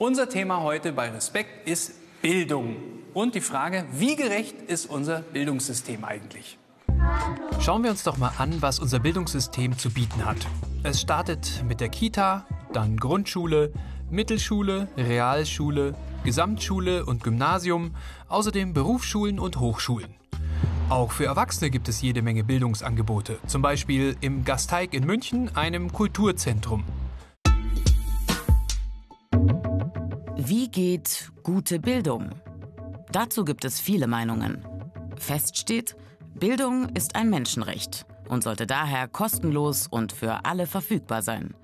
Unser Thema heute bei Respekt ist Bildung und die Frage, wie gerecht ist unser Bildungssystem eigentlich? Schauen wir uns doch mal an, was unser Bildungssystem zu bieten hat. Es startet mit der Kita, dann Grundschule, Mittelschule, Realschule, Gesamtschule und Gymnasium, außerdem Berufsschulen und Hochschulen. Auch für Erwachsene gibt es jede Menge Bildungsangebote, zum Beispiel im Gasteig in München, einem Kulturzentrum. Wie geht gute Bildung? Dazu gibt es viele Meinungen. Fest steht, Bildung ist ein Menschenrecht und sollte daher kostenlos und für alle verfügbar sein.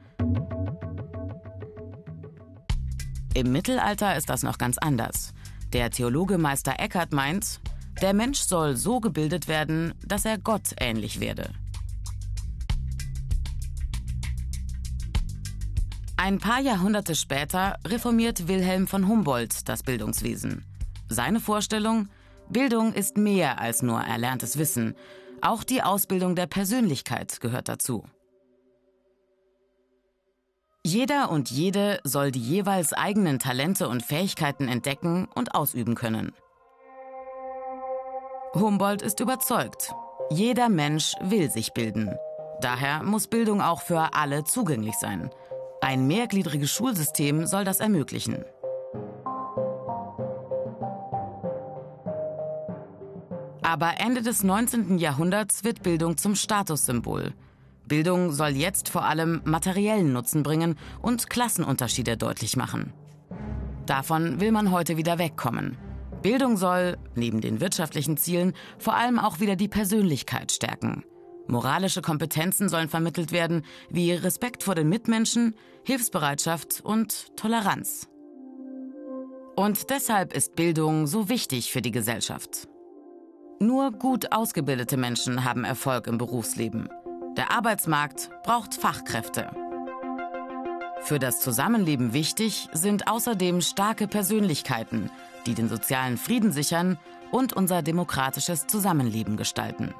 Im Mittelalter ist das noch ganz anders. Der Theologe Meister Eckhart meint, der Mensch soll so gebildet werden, dass er Gott ähnlich werde. Ein paar Jahrhunderte später reformiert Wilhelm von Humboldt das Bildungswesen. Seine Vorstellung, Bildung ist mehr als nur erlerntes Wissen. Auch die Ausbildung der Persönlichkeit gehört dazu. Jeder und jede soll die jeweils eigenen Talente und Fähigkeiten entdecken und ausüben können. Humboldt ist überzeugt, jeder Mensch will sich bilden. Daher muss Bildung auch für alle zugänglich sein. Ein mehrgliedriges Schulsystem soll das ermöglichen. Aber Ende des 19. Jahrhunderts wird Bildung zum Statussymbol. Bildung soll jetzt vor allem materiellen Nutzen bringen und Klassenunterschiede deutlich machen. Davon will man heute wieder wegkommen. Bildung soll, neben den wirtschaftlichen Zielen, vor allem auch wieder die Persönlichkeit stärken. Moralische Kompetenzen sollen vermittelt werden, wie Respekt vor den Mitmenschen, Hilfsbereitschaft und Toleranz. Und deshalb ist Bildung so wichtig für die Gesellschaft. Nur gut ausgebildete Menschen haben Erfolg im Berufsleben. Der Arbeitsmarkt braucht Fachkräfte. Für das Zusammenleben wichtig sind außerdem starke Persönlichkeiten, die den sozialen Frieden sichern und unser demokratisches Zusammenleben gestalten.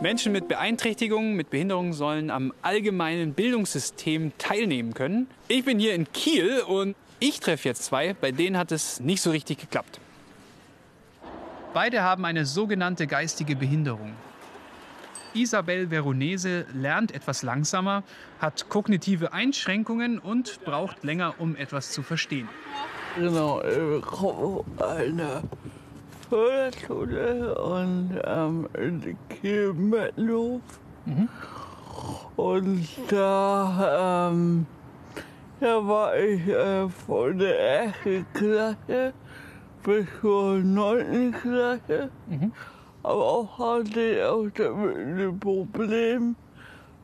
Menschen mit Beeinträchtigungen, mit Behinderungen sollen am allgemeinen Bildungssystem teilnehmen können. Ich bin hier in Kiel und ich treffe jetzt zwei, bei denen hat es nicht so richtig geklappt. Beide haben eine sogenannte geistige Behinderung. Isabel Veronese lernt etwas langsamer, hat kognitive Einschränkungen und braucht länger, um etwas zu verstehen. Genau, ich komme eine Förderschule und ähm, in Kiel-Mettenhof. Mhm. Und da, ähm, da war ich äh, von der ersten Klasse bis zur neunten Klasse. Mhm. Aber auch hatte ich auch damit ein Problem,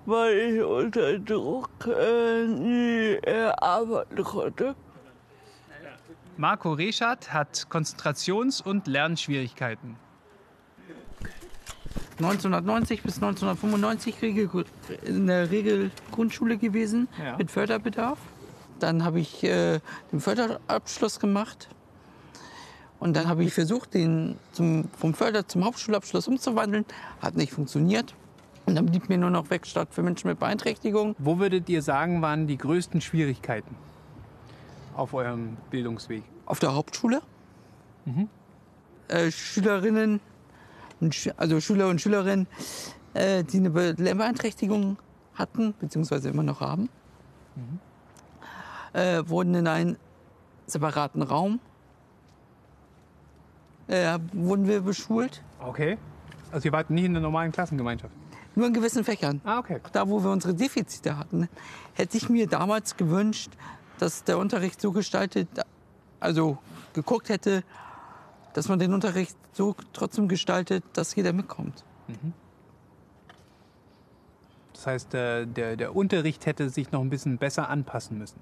weil ich unter Druck äh, nie arbeiten konnte. Marco Reschat hat Konzentrations- und Lernschwierigkeiten. 1990 bis 1995 in der Regelgrundschule gewesen ja. mit Förderbedarf. Dann habe ich äh, den Förderabschluss gemacht. Und dann habe ich versucht, den zum, vom Förder zum Hauptschulabschluss umzuwandeln. Hat nicht funktioniert. Und dann blieb mir nur noch Werkstatt für Menschen mit Beeinträchtigung. Wo würdet ihr sagen, waren die größten Schwierigkeiten? Auf eurem Bildungsweg? Auf der Hauptschule. Mhm. Äh, Schülerinnen, also Schüler und Schülerinnen, äh, die eine Beeinträchtigung hatten, beziehungsweise immer noch haben, mhm. äh, wurden in einen separaten Raum äh, wurden wir beschult. Okay. Also ihr wart nie in der normalen Klassengemeinschaft? Nur in gewissen Fächern. Ah, okay. Da, wo wir unsere Defizite hatten, hätte ich mir damals gewünscht, dass der Unterricht so gestaltet, also geguckt hätte, dass man den Unterricht so trotzdem gestaltet, dass jeder mitkommt. Mhm. Das heißt, der, der, der Unterricht hätte sich noch ein bisschen besser anpassen müssen.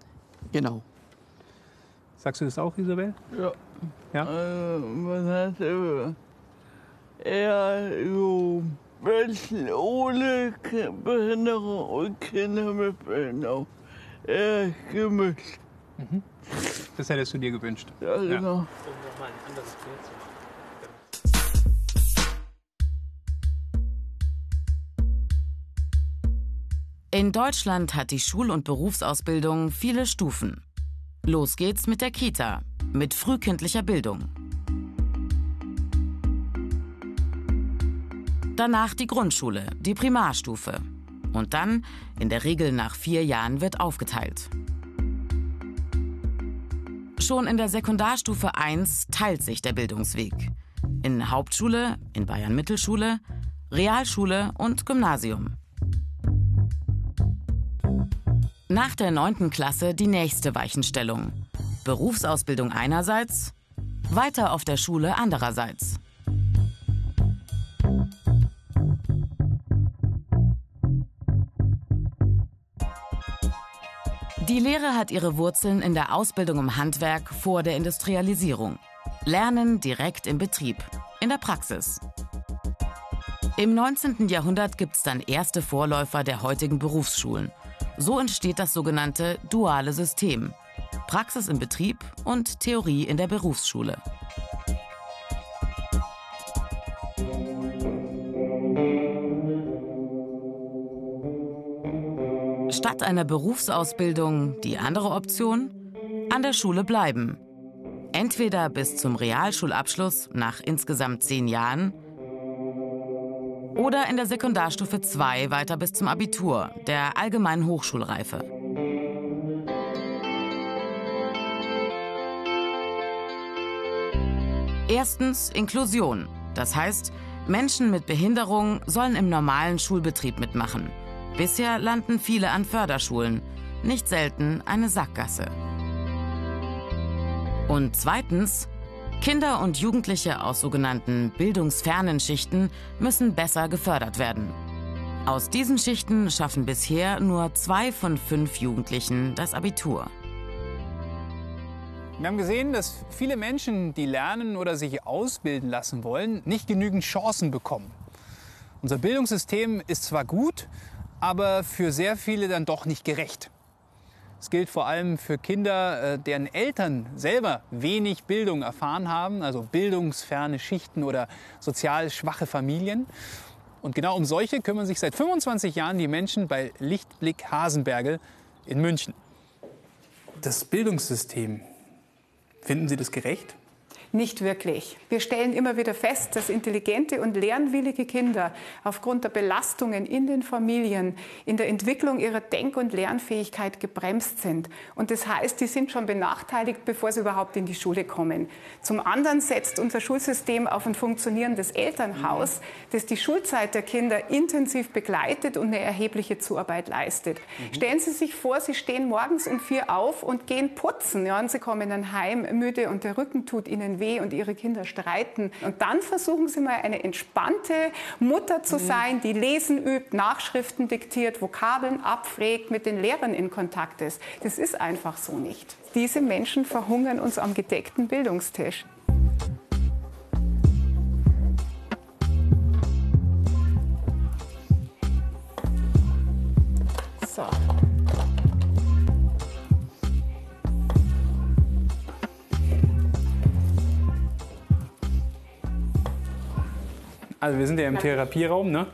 Genau. Sagst du das auch, Isabel? Ja. ja? Äh, man hat äh, eher so Menschen ohne Behinderung und Kinder mit Behinderung äh, gemischt. Mhm. Das hättest du dir gewünscht. Ja, genau. Ja. In Deutschland hat die Schul- und Berufsausbildung viele Stufen. Los geht's mit der Kita, mit frühkindlicher Bildung. Danach die Grundschule, die Primarstufe. Und dann, in der Regel nach vier Jahren, wird aufgeteilt. Schon in der Sekundarstufe 1 teilt sich der Bildungsweg. In Hauptschule, in Bayern Mittelschule, Realschule und Gymnasium. Nach der 9. Klasse die nächste Weichenstellung. Berufsausbildung einerseits, weiter auf der Schule andererseits. Die Lehre hat ihre Wurzeln in der Ausbildung im Handwerk vor der Industrialisierung. Lernen direkt im Betrieb, in der Praxis. Im 19. Jahrhundert gibt es dann erste Vorläufer der heutigen Berufsschulen. So entsteht das sogenannte duale System. Praxis im Betrieb und Theorie in der Berufsschule. Statt einer Berufsausbildung die andere Option? An der Schule bleiben. Entweder bis zum Realschulabschluss nach insgesamt zehn Jahren oder in der Sekundarstufe 2 weiter bis zum Abitur, der allgemeinen Hochschulreife. Erstens Inklusion. Das heißt, Menschen mit Behinderung sollen im normalen Schulbetrieb mitmachen. Bisher landen viele an Förderschulen, nicht selten eine Sackgasse. Und zweitens, Kinder und Jugendliche aus sogenannten bildungsfernen Schichten müssen besser gefördert werden. Aus diesen Schichten schaffen bisher nur zwei von fünf Jugendlichen das Abitur. Wir haben gesehen, dass viele Menschen, die lernen oder sich ausbilden lassen wollen, nicht genügend Chancen bekommen. Unser Bildungssystem ist zwar gut, aber für sehr viele dann doch nicht gerecht. Es gilt vor allem für Kinder, äh, deren Eltern selber wenig Bildung erfahren haben, also bildungsferne Schichten oder sozial schwache Familien. Und genau um solche kümmern sich seit 25 Jahren die Menschen bei Lichtblick Hasenbergel in München. Das Bildungssystem, finden Sie das gerecht? Nicht wirklich. Wir stellen immer wieder fest, dass intelligente und lernwillige Kinder aufgrund der Belastungen in den Familien in der Entwicklung ihrer Denk- und Lernfähigkeit gebremst sind. Und das heißt, die sind schon benachteiligt, bevor sie überhaupt in die Schule kommen. Zum anderen setzt unser Schulsystem auf ein funktionierendes Elternhaus, das die Schulzeit der Kinder intensiv begleitet und eine erhebliche Zuarbeit leistet. Mhm. Stellen Sie sich vor, Sie stehen morgens um vier auf und gehen putzen. Ja, und Sie kommen dann heim müde und der Rücken tut Ihnen weh weh und ihre Kinder streiten. Und dann versuchen sie mal eine entspannte Mutter zu mhm. sein, die lesen übt, Nachschriften diktiert, Vokabeln abfragt, mit den Lehrern in Kontakt ist. Das ist einfach so nicht. Diese Menschen verhungern uns am gedeckten Bildungstisch. Also wir sind ja im Therapieraum. Ne?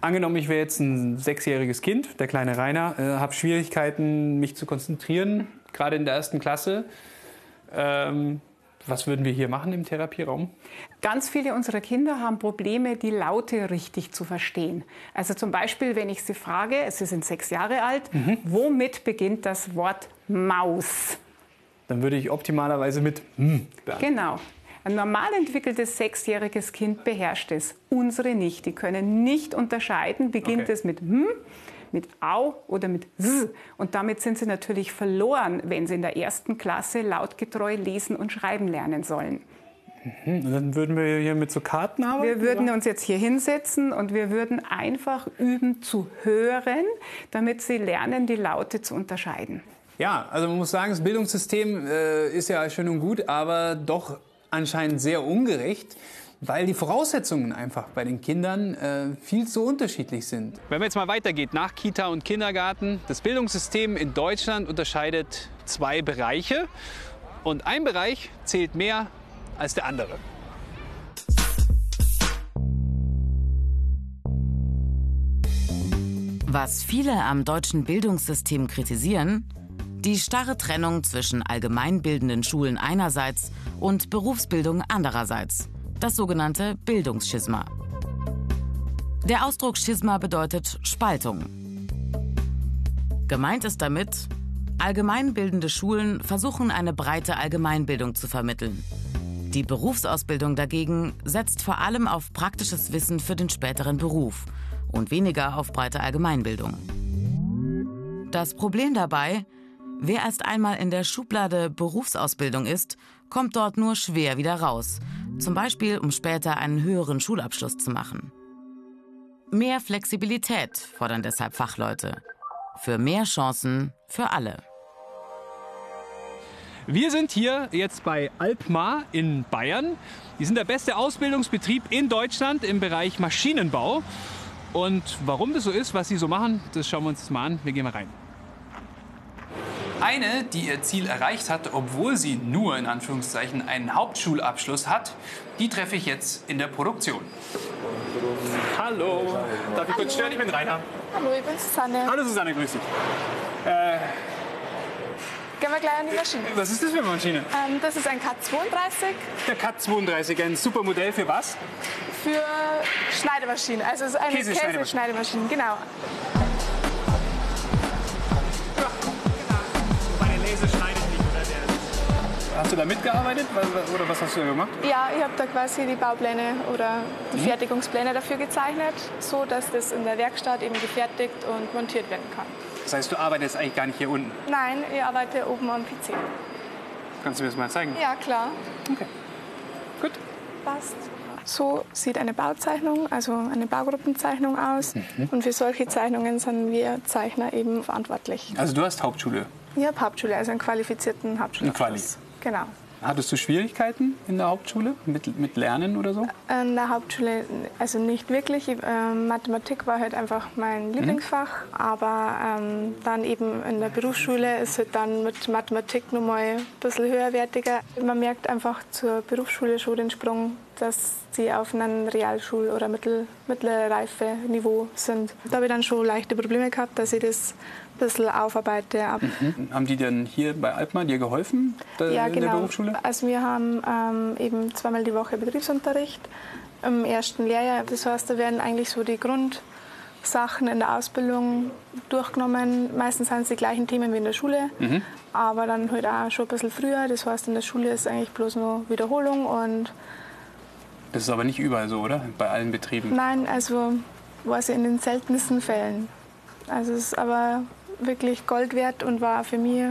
Angenommen, ich wäre jetzt ein sechsjähriges Kind, der kleine Rainer, äh, habe Schwierigkeiten, mich zu konzentrieren, gerade in der ersten Klasse. Ähm, was würden wir hier machen im Therapieraum? Ganz viele unserer Kinder haben Probleme, die Laute richtig zu verstehen. Also zum Beispiel, wenn ich sie frage, sie sind sechs Jahre alt, mhm. womit beginnt das Wort Maus? Dann würde ich optimalerweise mit hm Genau. Ein normal entwickeltes sechsjähriges Kind beherrscht es. Unsere nicht. Die können nicht unterscheiden, beginnt okay. es mit hm, mit au oder mit s. Und damit sind sie natürlich verloren, wenn sie in der ersten Klasse lautgetreu lesen und schreiben lernen sollen. Und dann würden wir hier mit so Karten arbeiten? Wir würden oder? uns jetzt hier hinsetzen und wir würden einfach üben zu hören, damit sie lernen, die Laute zu unterscheiden. Ja, also man muss sagen, das Bildungssystem äh, ist ja schön und gut, aber doch anscheinend sehr ungerecht, weil die Voraussetzungen einfach bei den Kindern äh, viel zu unterschiedlich sind. Wenn man jetzt mal weitergeht nach Kita und Kindergarten, das Bildungssystem in Deutschland unterscheidet zwei Bereiche und ein Bereich zählt mehr als der andere. Was viele am deutschen Bildungssystem kritisieren, die starre Trennung zwischen allgemeinbildenden Schulen einerseits und Berufsbildung andererseits, das sogenannte Bildungsschisma. Der Ausdruck Schisma bedeutet Spaltung. Gemeint ist damit, allgemeinbildende Schulen versuchen eine breite Allgemeinbildung zu vermitteln. Die Berufsausbildung dagegen setzt vor allem auf praktisches Wissen für den späteren Beruf und weniger auf breite Allgemeinbildung. Das Problem dabei, wer erst einmal in der Schublade Berufsausbildung ist, kommt dort nur schwer wieder raus, zum Beispiel um später einen höheren Schulabschluss zu machen. Mehr Flexibilität fordern deshalb Fachleute für mehr Chancen für alle. Wir sind hier jetzt bei Alpmar in Bayern. Die sind der beste Ausbildungsbetrieb in Deutschland im Bereich Maschinenbau. Und warum das so ist, was sie so machen, das schauen wir uns jetzt mal an. Wir gehen mal rein. Eine, die ihr Ziel erreicht hat, obwohl sie nur in Anführungszeichen einen Hauptschulabschluss hat, die treffe ich jetzt in der Produktion. Hallo, darf ich kurz stören? Ich bin Rainer. Hallo, ich bin Susanne. Hallo Susanne, grüß dich. Äh, Gehen wir gleich an die Maschine. was ist das für eine Maschine? Ähm, das ist ein K32 Der Cut 32, ein super Modell für was? für Schneidemaschinen. Also es ist eine Käseschneidemaschine. Käseschneidemaschine, genau. Hast du da mitgearbeitet oder was hast du da gemacht? Ja, ich habe da quasi die Baupläne oder die Mhm. Fertigungspläne dafür gezeichnet, so dass das in der Werkstatt eben gefertigt und montiert werden kann. Das heißt, du arbeitest eigentlich gar nicht hier unten. Nein, ich arbeite oben am PC. Kannst du mir das mal zeigen? Ja, klar. Okay. Gut. Passt. So sieht eine Bauzeichnung, also eine Baugruppenzeichnung aus. Mhm. Und für solche Zeichnungen sind wir Zeichner eben verantwortlich. Also du hast Hauptschule. Ich habe Hauptschule, also einen qualifizierten Hauptschulabschluss. Genau. Hattest du Schwierigkeiten in der Hauptschule mit, mit Lernen oder so? In der Hauptschule also nicht wirklich. Ich, ähm, Mathematik war halt einfach mein Lieblingsfach. Aber ähm, dann eben in der Berufsschule ist halt dann mit Mathematik nochmal ein bisschen höherwertiger. Man merkt einfach zur Berufsschule schon den Sprung, dass sie auf einem Realschul- oder Mittel, mittlere Reife-Niveau sind. Da habe ich dann schon leichte Probleme gehabt, dass ich das bisschen aufarbeite. Ab Haben die denn hier bei Alpmar dir geholfen da, Ja, in der genau. Berufsschule? Also wir haben ähm, eben zweimal die Woche Betriebsunterricht im ersten Lehrjahr. Das heißt, da werden eigentlich so die Grundsachen in der Ausbildung durchgenommen. Meistens sind es die gleichen Themen wie in der Schule, Mhm. aber dann halt auch schon ein bisschen früher. Das heißt, in der Schule ist eigentlich bloß nur Wiederholung und Das ist aber nicht überall so, oder? Bei allen Betrieben. nein, also war sie in den seltensten Fällen. Also es ist aber wirklich Gold wert und war für mich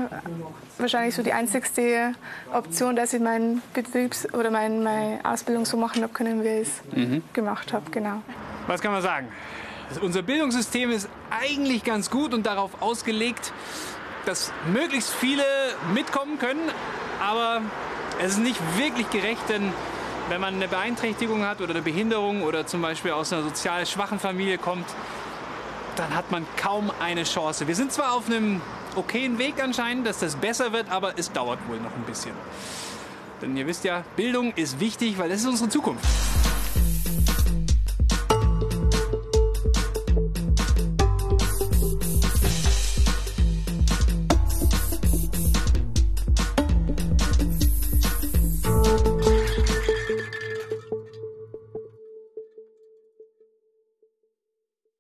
wahrscheinlich so die einzigste Option, dass ich meinen Betriebs- oder mein, meine Ausbildung so machen habe können, wie ich es gemacht habe. Genau. Was kann man sagen? Also unser Bildungssystem ist eigentlich ganz gut und darauf ausgelegt, dass möglichst viele mitkommen können. Aber es ist nicht wirklich gerecht, denn wenn man eine Beeinträchtigung hat oder eine Behinderung oder zum Beispiel aus einer sozial schwachen Familie kommt, dann hat man kaum eine Chance. Wir sind zwar auf einem okayen Weg anscheinend, dass das besser wird, aber es dauert wohl noch ein bisschen. Denn ihr wisst ja, Bildung ist wichtig, weil das ist unsere Zukunft.